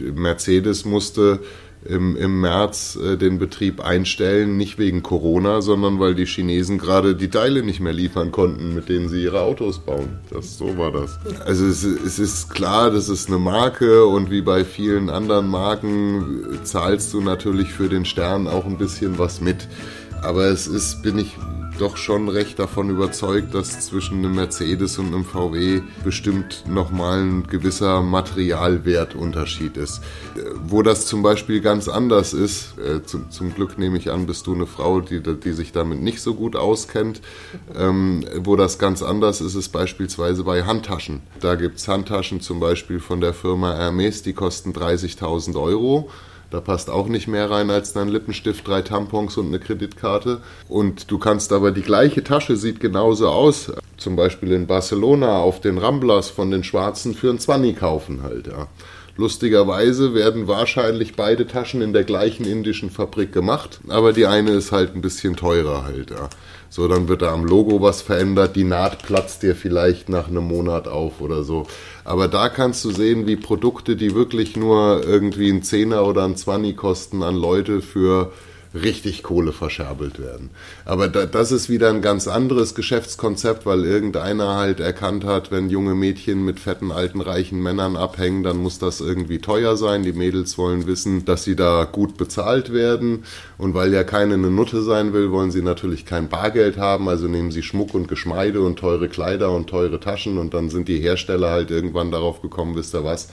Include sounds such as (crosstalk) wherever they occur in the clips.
Mercedes musste im, im März äh, den Betrieb einstellen, nicht wegen Corona, sondern weil die Chinesen gerade die Teile nicht mehr liefern konnten, mit denen sie ihre Autos bauen. Das, so war das. Also es, es ist klar, das ist eine Marke und wie bei vielen anderen Marken zahlst du natürlich für den Stern auch ein bisschen was mit. Aber es ist, bin ich doch schon recht davon überzeugt, dass zwischen einem Mercedes und einem VW bestimmt nochmal ein gewisser Materialwertunterschied ist. Äh, wo das zum Beispiel ganz anders ist, äh, zum, zum, Glück nehme ich an, bist du eine Frau, die, die sich damit nicht so gut auskennt. Ähm, wo das ganz anders ist, ist beispielsweise bei Handtaschen. Da gibt es Handtaschen zum Beispiel von der Firma Hermes, die kosten 30.000 Euro. Da passt auch nicht mehr rein als dein Lippenstift, drei Tampons und eine Kreditkarte. Und du kannst aber die gleiche Tasche, sieht genauso aus. Zum Beispiel in Barcelona auf den Ramblas von den Schwarzen für ein 20 kaufen halt, ja. Lustigerweise werden wahrscheinlich beide Taschen in der gleichen indischen Fabrik gemacht, aber die eine ist halt ein bisschen teurer halt, ja. So, dann wird da am Logo was verändert, die Naht platzt dir vielleicht nach einem Monat auf oder so. Aber da kannst du sehen, wie Produkte, die wirklich nur irgendwie ein Zehner oder ein Zwanni kosten, an Leute für richtig Kohle verscherbelt werden. Aber da, das ist wieder ein ganz anderes Geschäftskonzept, weil irgendeiner halt erkannt hat, wenn junge Mädchen mit fetten, alten, reichen Männern abhängen, dann muss das irgendwie teuer sein. Die Mädels wollen wissen, dass sie da gut bezahlt werden. Und weil ja keine eine Nutte sein will, wollen sie natürlich kein Bargeld haben. Also nehmen sie Schmuck und Geschmeide und teure Kleider und teure Taschen. Und dann sind die Hersteller halt irgendwann darauf gekommen, wisst ihr was,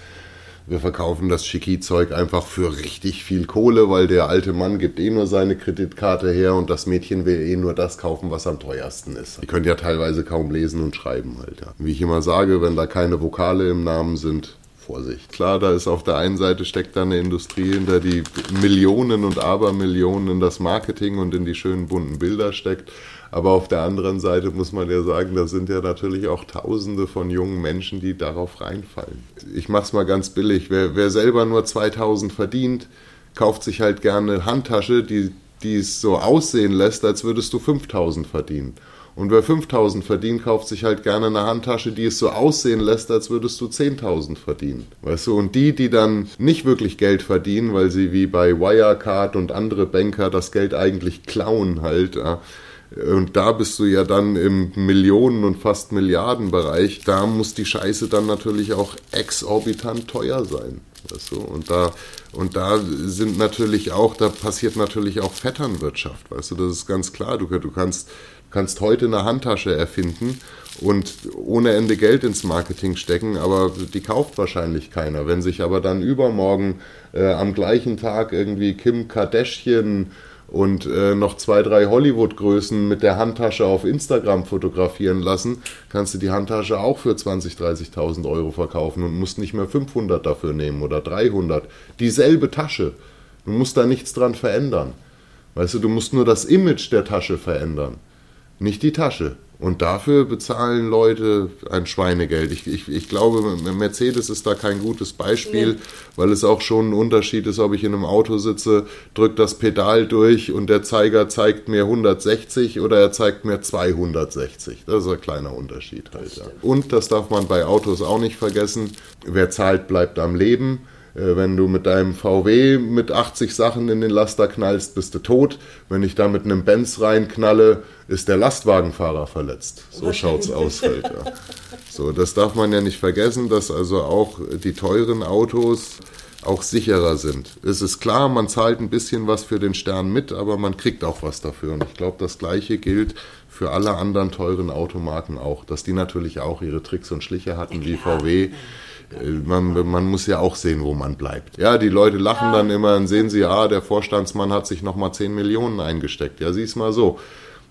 wir verkaufen das Schicki-Zeug einfach für richtig viel Kohle, weil der alte Mann gibt eh nur seine Kreditkarte her und das Mädchen will eh nur das kaufen, was am teuersten ist. Die können ja teilweise kaum lesen und schreiben halt. Ja. Wie ich immer sage, wenn da keine Vokale im Namen sind, Vorsicht. Klar, da ist auf der einen Seite steckt da eine Industrie hinter, die Millionen und Abermillionen in das Marketing und in die schönen bunten Bilder steckt. Aber auf der anderen Seite muss man ja sagen, da sind ja natürlich auch Tausende von jungen Menschen, die darauf reinfallen. Ich mach's mal ganz billig. Wer, wer selber nur 2000 verdient, kauft sich halt gerne eine Handtasche, die, die es so aussehen lässt, als würdest du 5000 verdienen. Und wer 5000 verdient, kauft sich halt gerne eine Handtasche, die es so aussehen lässt, als würdest du 10.000 verdienen. Weißt du, und die, die dann nicht wirklich Geld verdienen, weil sie wie bei Wirecard und andere Banker das Geld eigentlich klauen halt, und da bist du ja dann im Millionen- und fast Milliardenbereich. Da muss die Scheiße dann natürlich auch exorbitant teuer sein. Weißt du? Und da, und da sind natürlich auch, da passiert natürlich auch Vetternwirtschaft, weißt du, das ist ganz klar. Du, du kannst, kannst heute eine Handtasche erfinden und ohne Ende Geld ins Marketing stecken, aber die kauft wahrscheinlich keiner. Wenn sich aber dann übermorgen äh, am gleichen Tag irgendwie Kim Kardashian und äh, noch zwei, drei Hollywood-Größen mit der Handtasche auf Instagram fotografieren lassen, kannst du die Handtasche auch für 20.000, 30.000 Euro verkaufen und musst nicht mehr 500 dafür nehmen oder 300. Dieselbe Tasche. Du musst da nichts dran verändern. Weißt du, du musst nur das Image der Tasche verändern, nicht die Tasche. Und dafür bezahlen Leute ein Schweinegeld. Ich, ich, ich glaube, Mercedes ist da kein gutes Beispiel, nee. weil es auch schon ein Unterschied ist, ob ich in einem Auto sitze, drücke das Pedal durch und der Zeiger zeigt mir 160 oder er zeigt mir 260. Das ist ein kleiner Unterschied halt. Ja. Und das darf man bei Autos auch nicht vergessen. Wer zahlt, bleibt am Leben. Äh, wenn du mit deinem VW mit 80 Sachen in den Laster knallst, bist du tot. Wenn ich da mit einem Benz reinknalle, ist der Lastwagenfahrer verletzt. So schaut's aus halt. Ja. So, das darf man ja nicht vergessen, dass also auch die teuren Autos auch sicherer sind. Es ist klar, man zahlt ein bisschen was für den Stern mit, aber man kriegt auch was dafür. Und ich glaube, das Gleiche gilt für alle anderen teuren Automarken auch, dass die natürlich auch ihre Tricks und Schliche hatten wie VW. Äh, man, man muss ja auch sehen, wo man bleibt. Ja, die Leute lachen ja. dann immer und sehen sie, ah, der Vorstandsmann hat sich nochmal 10 Millionen eingesteckt. Ja, sieh's mal so.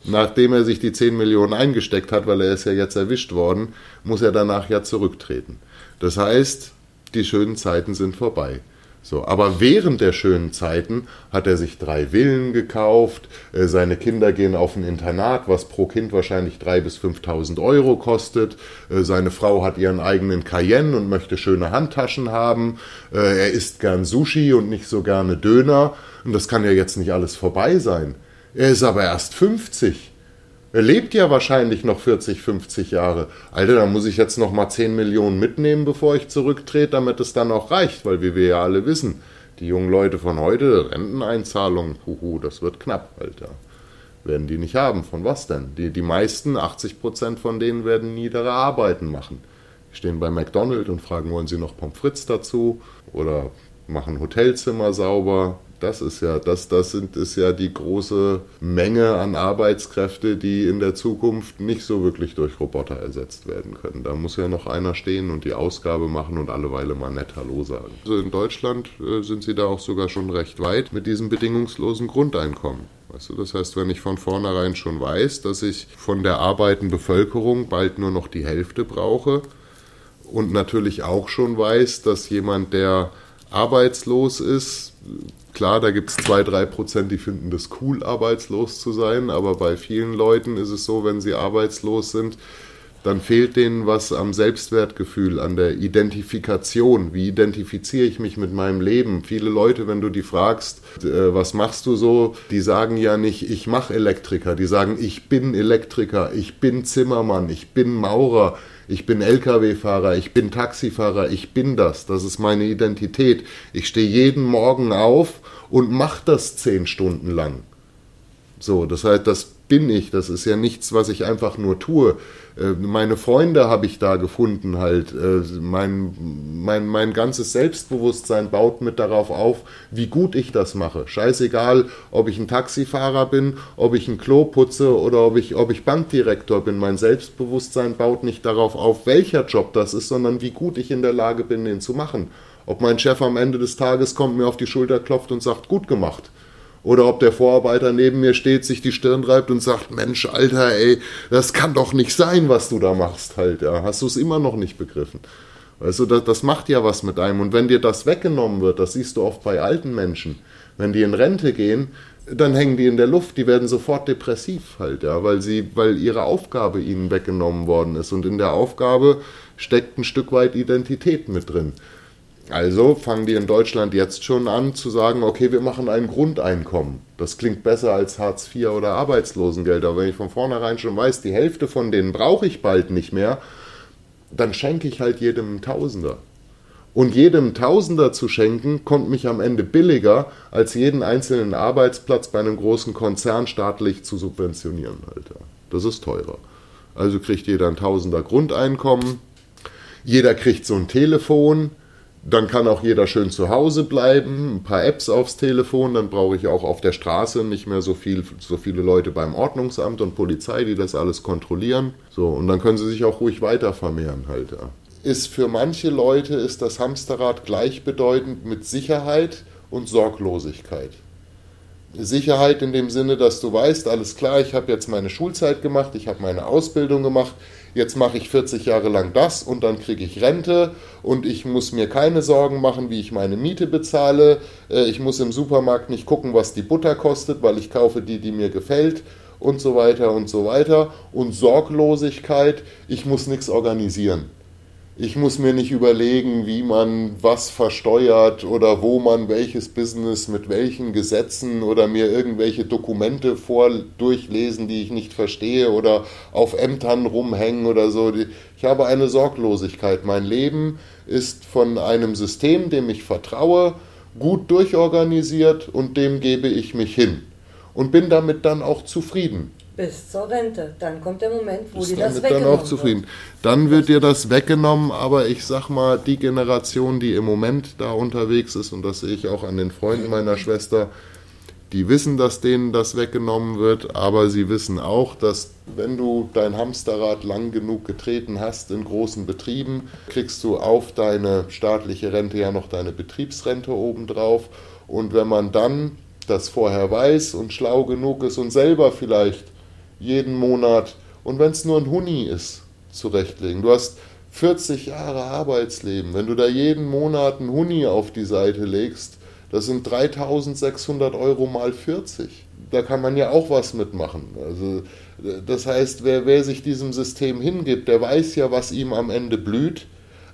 Nachdem er sich die 10 Millionen eingesteckt hat, weil er ist ja jetzt erwischt worden, muss er danach ja zurücktreten. Das heißt, die schönen Zeiten sind vorbei. So, aber während der schönen Zeiten hat er sich drei Villen gekauft, äh, seine Kinder gehen auf ein Internat, was pro Kind wahrscheinlich drei bis 5.000 Euro kostet, äh, seine Frau hat ihren eigenen Cayenne und möchte schöne Handtaschen haben, äh, er isst gern Sushi und nicht so gerne Döner und das kann ja jetzt nicht alles vorbei sein. Er ist aber erst 50. Er lebt ja wahrscheinlich noch 40, 50 Jahre. Alter, da muss ich jetzt noch mal 10 Millionen mitnehmen, bevor ich zurücktrete, damit es dann auch reicht, weil wie wir ja alle wissen, die jungen Leute von heute, Renteneinzahlungen, huhu, das wird knapp, Alter. Werden die nicht haben. Von was denn? Die, die meisten, 80 Prozent von denen werden niedere Arbeiten machen. Die stehen bei McDonald's und fragen, wollen sie noch Pommes frites dazu? Oder machen Hotelzimmer sauber. Das ist ja, das, das sind, ist ja die große Menge an Arbeitskräfte, die in der Zukunft nicht so wirklich durch Roboter ersetzt werden können. Da muss ja noch einer stehen und die Ausgabe machen und alle Weile mal nett Hallo sagen. Also in Deutschland äh, sind sie da auch sogar schon recht weit mit diesem bedingungslosen Grundeinkommen. Weißt du, das heißt, wenn ich von vornherein schon weiß, dass ich von der arbeitenden Bevölkerung bald nur noch die Hälfte brauche und natürlich auch schon weiß, dass jemand, der arbeitslos ist, klar, da gibt es zwei, drei Prozent, die finden das cool, arbeitslos zu sein, aber bei vielen Leuten ist es so, wenn sie arbeitslos sind, dann fehlt denen was am Selbstwertgefühl, an der Identifikation. Wie identifiziere ich mich mit meinem Leben? Viele Leute, wenn du die fragst, äh, was machst du so, die sagen ja nicht, ich mache Elektriker, die sagen, ich bin Elektriker, ich bin Zimmermann, ich bin Maurer, ich bin Lkw-Fahrer, ich bin Taxifahrer, ich bin das, das ist meine Identität. Ich stehe jeden Morgen auf und mache das zehn Stunden lang. So, das heißt, das bin ich, das ist ja nichts, was ich einfach nur tue. Äh, meine Freunde habe ich da gefunden halt. Äh, mein, mein, mein ganzes Selbstbewusstsein baut mit darauf auf, wie gut ich das mache. Scheißegal, ob ich ein Taxifahrer bin, ob ich ein Klo putze oder ob ich, ob ich Bankdirektor bin. Mein Selbstbewusstsein baut nicht darauf auf, welcher Job das ist, sondern wie gut ich in der Lage bin, den zu machen. Ob mein Chef am Ende des Tages kommt, mir auf die Schulter klopft und sagt, gut gemacht oder ob der Vorarbeiter neben mir steht, sich die Stirn reibt und sagt, Mensch, Alter, ey, das kann doch nicht sein, was du da machst halt. Ja. Hast du es immer noch nicht begriffen? Du, das, das macht ja was mit einem. Und wenn dir das weggenommen wird, das siehst du oft bei alten Menschen, wenn die in Rente gehen, dann hängen die in der Luft, die werden sofort depressiv halt, ja, weil sie, weil ihre Aufgabe ihnen weggenommen worden ist. Und in der Aufgabe steckt ein Stück weit Identität mit drin. Also fangen die in Deutschland jetzt schon an zu sagen, okay, wir machen ein Grundeinkommen. Das klingt besser als Hartz IV oder Arbeitslosengeld, aber wenn ich von vornherein schon weiß, die Hälfte von denen brauche ich bald nicht mehr, dann schenke ich halt jedem Tausender. Und jedem Tausender zu schenken, kommt mich am Ende billiger, als jeden einzelnen Arbeitsplatz bei einem großen Konzern staatlich zu subventionieren, Alter. Das ist teurer. Also kriegt jeder ein Tausender Grundeinkommen, jeder kriegt so ein Telefon, dann kann auch jeder schön zu Hause bleiben, ein paar Apps aufs Telefon, dann brauche ich auch auf der Straße nicht mehr so, viel, so viele Leute beim Ordnungsamt und Polizei, die das alles kontrollieren. So, und dann können sie sich auch ruhig weiter vermehren halt. Ja. Ist für manche Leute ist das Hamsterrad gleichbedeutend mit Sicherheit und Sorglosigkeit. Sicherheit in dem Sinne, dass du weißt, alles klar, ich habe jetzt meine Schulzeit gemacht, ich habe meine Ausbildung gemacht, jetzt mache ich 40 Jahre lang das und dann kriege ich Rente und ich muss mir keine Sorgen machen, wie ich meine Miete bezahle. Äh, ich muss im Supermarkt nicht gucken, was die Butter kostet, weil ich kaufe die, die mir gefällt und so weiter und so weiter. Und Sorglosigkeit, ich muss nichts organisieren. Ich muss mir nicht überlegen, wie man was versteuert oder wo man welches Business mit welchen Gesetzen oder mir irgendwelche Dokumente vor durchlesen, die ich nicht verstehe oder auf Ämtern rumhängen oder so. Ich habe eine Sorglosigkeit. Mein Leben ist von einem System, dem ich vertraue, gut durchorganisiert und dem gebe ich mich hin und bin damit dann auch zufrieden. Bis zur Rente. Dann kommt der Moment, wo dir das weggenommen dann auch zufrieden. Wird. Dann wird dir das weggenommen, aber ich sag mal, die Generation, die im Moment da unterwegs ist, und das sehe ich auch an den Freunden meiner Schwester, die wissen, dass denen das weggenommen wird, aber sie wissen auch, dass wenn du dein Hamsterrad lang genug getreten hast in großen Betrieben, kriegst du auf deine staatliche Rente ja noch deine Betriebsrente obendrauf. Und wenn man dann das vorher weiß und schlau genug ist und selber vielleicht jeden Monat und wenn es nur ein Huni ist, zurechtlegen. Du hast 40 Jahre Arbeitsleben. Wenn du da jeden Monat ein Huni auf die Seite legst, das sind 3600 Euro mal 40. Da kann man ja auch was mitmachen. Also, das heißt, wer, wer sich diesem System hingibt, der weiß ja, was ihm am Ende blüht.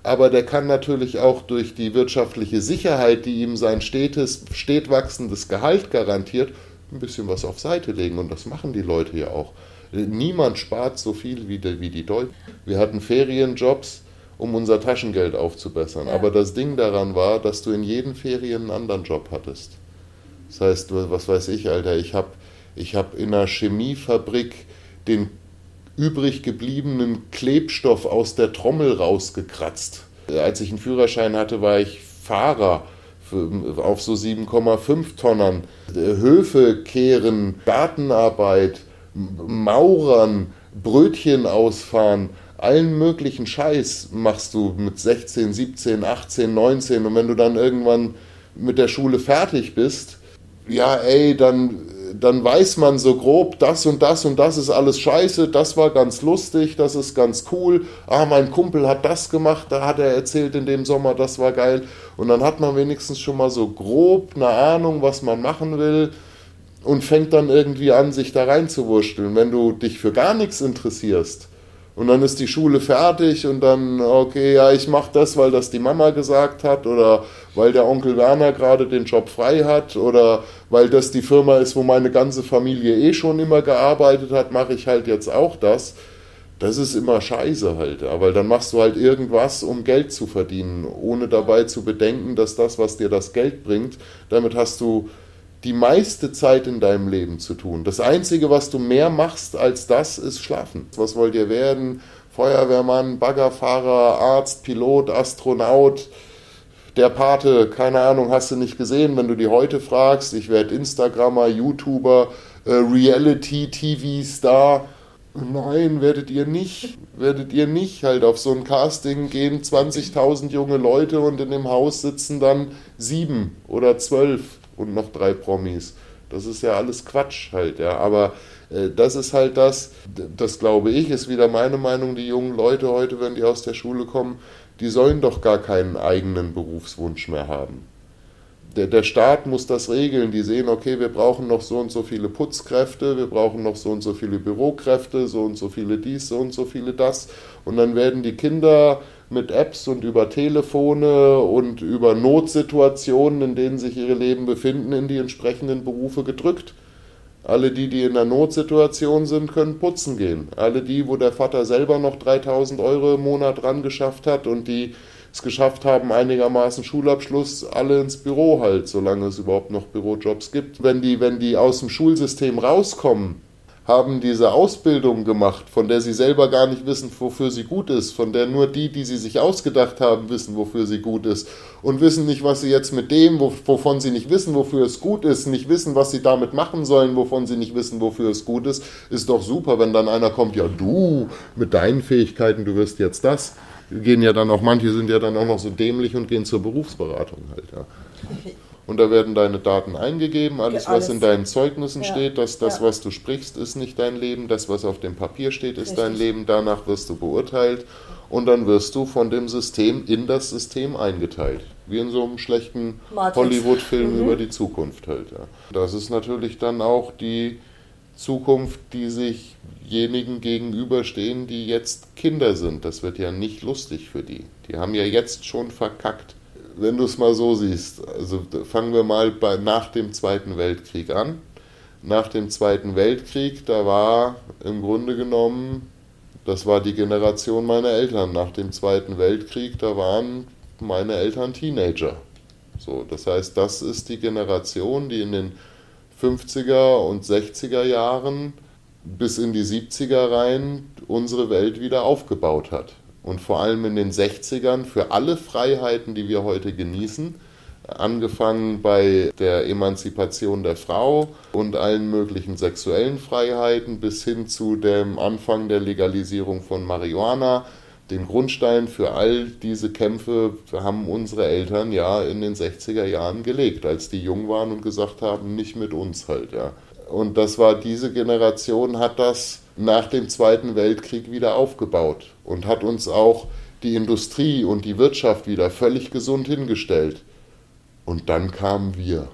Aber der kann natürlich auch durch die wirtschaftliche Sicherheit, die ihm sein stetes, stet wachsendes Gehalt garantiert, ein bisschen was auf Seite legen und das machen die Leute ja auch. Niemand spart so viel wie die, wie die Deutschen. Wir hatten Ferienjobs, um unser Taschengeld aufzubessern. Ja. Aber das Ding daran war, dass du in jedem Ferien einen anderen Job hattest. Das heißt, was weiß ich, Alter, ich habe ich hab in einer Chemiefabrik den übrig gebliebenen Klebstoff aus der Trommel rausgekratzt. Als ich einen Führerschein hatte, war ich Fahrer auf so 7,5 Tonnern. Höfe kehren, Gartenarbeit, Maurern, Brötchen ausfahren, allen möglichen Scheiß machst du mit 16, 17, 18, 19 und wenn du dann irgendwann mit der Schule fertig bist, ja ey, dann dann weiß man so grob, das und das und das ist alles scheiße, das war ganz lustig, das ist ganz cool. Ah, mein Kumpel hat das gemacht, da hat er erzählt in dem Sommer, das war geil. Und dann hat man wenigstens schon mal so grob eine Ahnung, was man machen will und fängt dann irgendwie an, sich da reinzuwurschteln. Wenn du dich für gar nichts interessierst, und dann ist die Schule fertig und dann, okay, ja, ich mache das, weil das die Mama gesagt hat oder weil der Onkel Werner gerade den Job frei hat oder weil das die Firma ist, wo meine ganze Familie eh schon immer gearbeitet hat, mache ich halt jetzt auch das. Das ist immer scheiße halt, weil dann machst du halt irgendwas, um Geld zu verdienen, ohne dabei zu bedenken, dass das, was dir das Geld bringt, damit hast du die meiste Zeit in deinem Leben zu tun. Das Einzige, was du mehr machst als das, ist schlafen. Was wollt ihr werden? Feuerwehrmann, Baggerfahrer, Arzt, Pilot, Astronaut, der Pate, keine Ahnung, hast du nicht gesehen, wenn du die heute fragst. Ich werde Instagrammer, YouTuber, äh, Reality-TV-Star. Nein, werdet ihr nicht. Werdet ihr nicht. Halt auf so ein Casting gehen 20.000 junge Leute und in dem Haus sitzen dann sieben oder zwölf und noch drei Promis. Das ist ja alles Quatsch halt, ja. Aber äh, das ist halt das, das glaube ich, ist wieder meine Meinung, die jungen Leute heute, wenn die aus der Schule kommen, die sollen doch gar keinen eigenen Berufswunsch mehr haben. Der, der Staat muss das regeln. Die sehen, okay, wir brauchen noch so und so viele Putzkräfte, wir brauchen noch so und so viele Bürokräfte, so und so viele dies, so und so viele das. Und dann werden die Kinder mit Apps und über Telefone und über Notsituationen, in denen sich ihre Leben befinden, in die entsprechenden Berufe gedrückt. Alle die, die in einer Notsituation sind, können putzen gehen. Alle die, wo der Vater selber noch 3000 Euro im Monat ran geschafft hat und die es geschafft haben, einigermaßen Schulabschluss, alle ins Büro halt, solange es überhaupt noch Bürojobs gibt. Wenn die, wenn die aus dem Schulsystem rauskommen, haben diese Ausbildung gemacht, von der sie selber gar nicht wissen, wofür sie gut ist, von der nur die, die sie sich ausgedacht haben, wissen, wofür sie gut ist und wissen nicht, was sie jetzt mit dem, wovon sie nicht wissen, wofür es gut ist, nicht wissen, was sie damit machen sollen, wovon sie nicht wissen, wofür es gut ist, ist doch super, wenn dann einer kommt, ja du mit deinen Fähigkeiten, du wirst jetzt das. Gehen ja dann auch, manche sind ja dann auch noch so dämlich und gehen zur Berufsberatung halt, ja. (laughs) und da werden deine Daten eingegeben, alles, alles. was in deinen Zeugnissen ja. steht, dass das, ja. was du sprichst, ist nicht dein Leben, das, was auf dem Papier steht, ist Richtig. dein Leben, danach wirst du beurteilt und dann wirst du von dem System in das System eingeteilt. Wie in so einem schlechten Hollywood-Film mhm. über die Zukunft halt. Ja. Das ist natürlich dann auch die Zukunft, die sich jenigen gegenüberstehen, die jetzt Kinder sind. Das wird ja nicht lustig für die. Die haben ja jetzt schon verkackt wenn du es mal so siehst, also fangen wir mal bei, nach dem Zweiten Weltkrieg an. Nach dem Zweiten Weltkrieg, da war im Grunde genommen, das war die Generation meiner Eltern. Nach dem Zweiten Weltkrieg, da waren meine Eltern Teenager. So, das heißt, das ist die Generation, die in den 50er und 60er Jahren bis in die 70er rein unsere Welt wieder aufgebaut hat und vor allem in den 60ern für alle Freiheiten, die wir heute genießen, angefangen bei der Emanzipation der Frau und allen möglichen sexuellen Freiheiten bis hin zu dem Anfang der Legalisierung von Marihuana. Den Grundstein für all diese Kämpfe haben unsere Eltern ja in den 60er Jahren gelegt, als die jung waren und gesagt haben, nicht mit uns halt, ja. Und das war diese Generation, hat das nach dem Zweiten Weltkrieg wieder aufgebaut und hat uns auch die Industrie und die Wirtschaft wieder völlig gesund hingestellt. Und dann kamen wir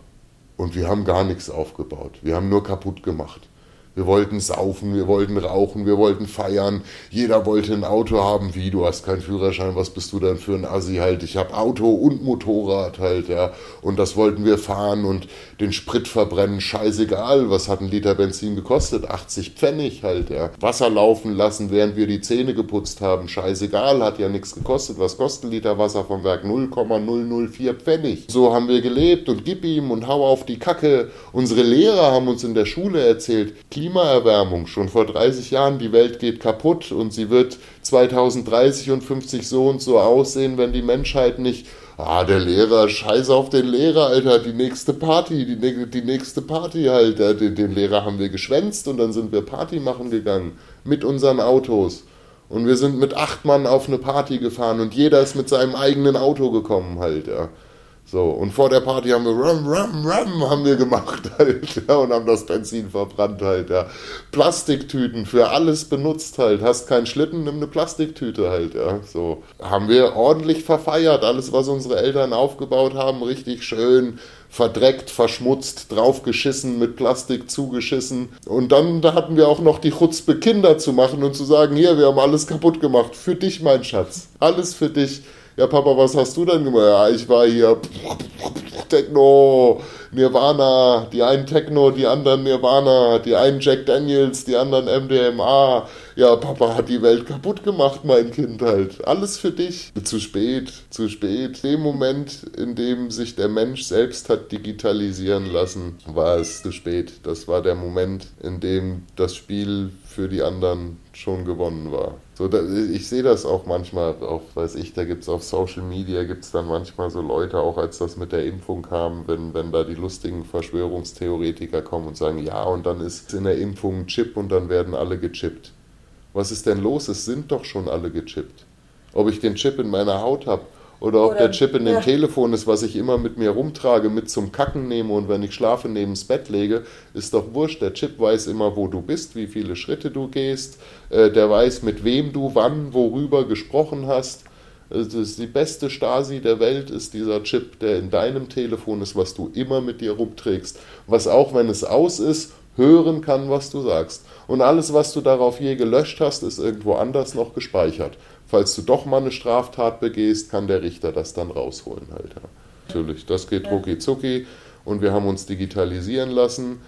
und wir haben gar nichts aufgebaut. Wir haben nur kaputt gemacht. Wir wollten saufen, wir wollten rauchen, wir wollten feiern. Jeder wollte ein Auto haben. Wie, du hast keinen Führerschein, was bist du denn für ein Assi halt? Ich habe Auto und Motorrad halt, ja. Und das wollten wir fahren und den Sprit verbrennen, scheißegal. Was hat ein Liter Benzin gekostet? 80 Pfennig halt, ja. Wasser laufen lassen, während wir die Zähne geputzt haben, scheißegal, hat ja nichts gekostet. Was kostet ein Liter Wasser vom Werk? 0,004 Pfennig. So haben wir gelebt und gib ihm und hau auf die Kacke. Unsere Lehrer haben uns in der Schule erzählt, Klimaerwärmung schon vor 30 Jahren, die Welt geht kaputt und sie wird 2030 und 50 so und so aussehen, wenn die Menschheit nicht Ah, der Lehrer, scheiße auf den Lehrer, Alter, die nächste Party, die, die nächste Party halt. Den, den Lehrer haben wir geschwänzt und dann sind wir Party machen gegangen mit unseren Autos. Und wir sind mit acht Mann auf eine Party gefahren und jeder ist mit seinem eigenen Auto gekommen halt, ja. So, und vor der Party haben wir Rum, Rum, Rum haben wir gemacht (laughs) halt, ja, und haben das Benzin verbrannt halt, ja. Plastiktüten für alles benutzt halt. Hast keinen Schlitten, nimm eine Plastiktüte halt, ja. So, haben wir ordentlich verfeiert. Alles, was unsere Eltern aufgebaut haben, richtig schön verdreckt, verschmutzt, draufgeschissen, mit Plastik zugeschissen. Und dann da hatten wir auch noch die Chutzpe, Kinder zu machen und zu sagen, hier, wir haben alles kaputt gemacht. Für dich, mein Schatz. Alles für dich ja Papa, was hast du denn gemacht? Ja, ich war hier Techno, Nirvana, die einen Techno, die anderen Nirvana, die einen Jack Daniels, die anderen MDMA. Ja, Papa hat die Welt kaputt gemacht, mein Kind halt. Alles für dich. Zu spät, zu spät. Dem Moment, in dem sich der Mensch selbst hat digitalisieren lassen, war es zu spät. Das war der Moment, in dem das Spiel für die anderen schon gewonnen war. So, da, ich sehe das auch manchmal, auf, weiß ich, da gibt es auf Social Media, gibt es dann manchmal so Leute, auch als das mit der Impfung kam, wenn, wenn da die lustigen Verschwörungstheoretiker kommen und sagen, ja, und dann ist in der Impfung ein Chip und dann werden alle gechippt. Was ist denn los? Es sind doch schon alle gechippt. Ob ich den Chip in meiner Haut habe oder ob Oder, der Chip in dem ja. Telefon ist, was ich immer mit mir rumtrage, mit zum Kacken nehme und wenn ich schlafe neben das Bett lege, ist doch wurscht. Der Chip weiß immer, wo du bist, wie viele Schritte du gehst. Äh, der weiß, mit wem du wann, worüber gesprochen hast. Das ist die beste Stasi der Welt ist dieser Chip, der in deinem Telefon ist, was du immer mit dir rumträgst. Was auch, wenn es aus ist, hören kann, was du sagst. Und alles, was du darauf je gelöscht hast, ist irgendwo anders noch gespeichert falls du doch mal eine Straftat begehst, kann der Richter das dann rausholen halt. Ja. Natürlich, das geht rucki zucki und wir haben uns digitalisieren lassen.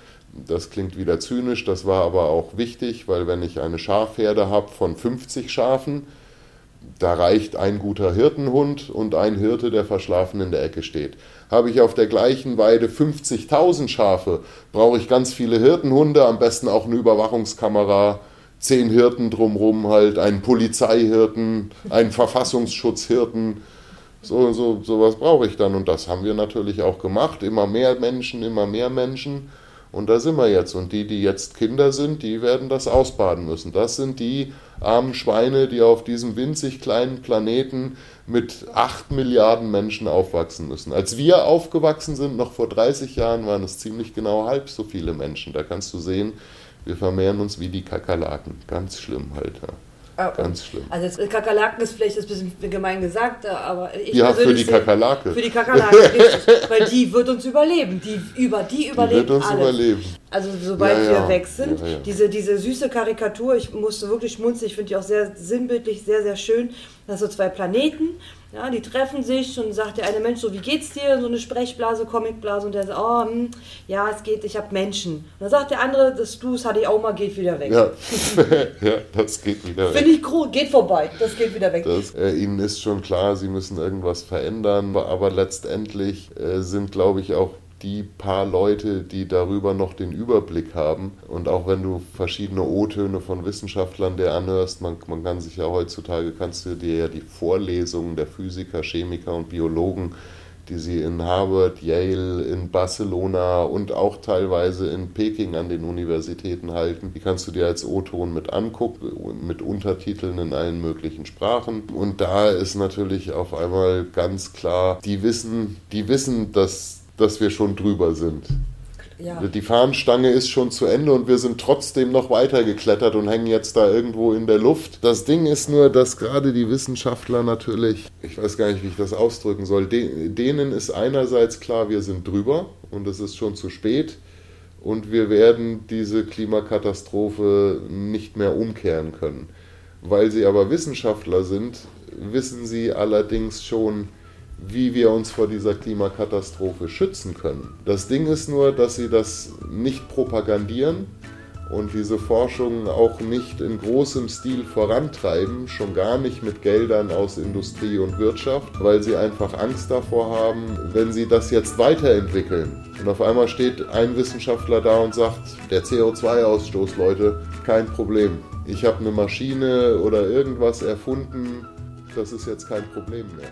Das klingt wieder zynisch, das war aber auch wichtig, weil wenn ich eine Schafherde habe von 50 Schafen, da reicht ein guter Hirtenhund und ein Hirte, der verschlafen in der Ecke steht. Habe ich auf der gleichen Weide 50.000 Schafe, brauche ich ganz viele Hirtenhunde, am besten auch eine Überwachungskamera, zehn Hirten drumherum halt, einen Polizeihirten, einen Verfassungsschutzhirten. So, so, sowas brauche ich dann. Und das haben wir natürlich auch gemacht. Immer mehr Menschen, immer mehr Menschen. Und da sind wir jetzt. Und die, die jetzt Kinder sind, die werden das ausbaden müssen. Das sind die armen Schweine, die auf diesem winzig kleinen Planeten mit acht Milliarden Menschen aufwachsen müssen. Als wir aufgewachsen sind, noch vor 30 Jahren, waren es ziemlich genau halb so viele Menschen. Da kannst du sehen, wir vermehren uns wie die Kakerlaken. Ganz schlimm halt. Ja. Oh, Ganz schlimm. Also Kakerlaken ist vielleicht ein bisschen gemein gesagt, aber ich Ja, für die Kakerlake. Für die Kakerlake, (laughs) richtig. Weil die wird uns überleben. Die, über, die überlebt die wird uns alles. überleben. Also sobald ja, ja. wir weg sind, ja, Diese, diese süße Karikatur, ich musste wirklich schmunzeln, ich finde die auch sehr sinnbildlich, sehr, sehr schön. Das sind so zwei Planeten ja, die treffen sich und sagt der eine Mensch so, wie geht's dir? So eine Sprechblase, Comicblase und der sagt, oh, hm, ja, es geht, ich habe Menschen. Und dann sagt der andere, das Du, das hatte ich auch mal, geht wieder weg. Ja, (laughs) ja das geht wieder weg. Finde ich cool, geht vorbei, das geht wieder weg. Das, äh, ihnen ist schon klar, sie müssen irgendwas verändern, aber letztendlich äh, sind, glaube ich, auch die paar Leute, die darüber noch den Überblick haben. Und auch wenn du verschiedene O-Töne von Wissenschaftlern dir anhörst, man, man kann sich ja heutzutage, kannst du dir ja die Vorlesungen der Physiker, Chemiker und Biologen, die sie in Harvard, Yale, in Barcelona und auch teilweise in Peking an den Universitäten halten. Die kannst du dir als O-Ton mit angucken, mit Untertiteln in allen möglichen Sprachen. Und da ist natürlich auf einmal ganz klar, die wissen, die wissen, dass dass wir schon drüber sind. Ja. Die Fahnenstange ist schon zu Ende und wir sind trotzdem noch weiter geklettert und hängen jetzt da irgendwo in der Luft. Das Ding ist nur, dass gerade die Wissenschaftler natürlich, ich weiß gar nicht, wie ich das ausdrücken soll, denen ist einerseits klar, wir sind drüber und es ist schon zu spät. und wir werden diese Klimakatastrophe nicht mehr umkehren können. Weil sie aber Wissenschaftler sind, wissen sie allerdings schon, wie wir uns vor dieser Klimakatastrophe schützen können. Das Ding ist nur, dass sie das nicht propagandieren und diese Forschung auch nicht in großem Stil vorantreiben, schon gar nicht mit Geldern aus Industrie und Wirtschaft, weil sie einfach Angst davor haben, wenn sie das jetzt weiterentwickeln. Und auf einmal steht ein Wissenschaftler da und sagt, der CO2-Ausstoß, Leute, kein Problem. Ich habe eine Maschine oder irgendwas erfunden, das ist jetzt kein Problem mehr.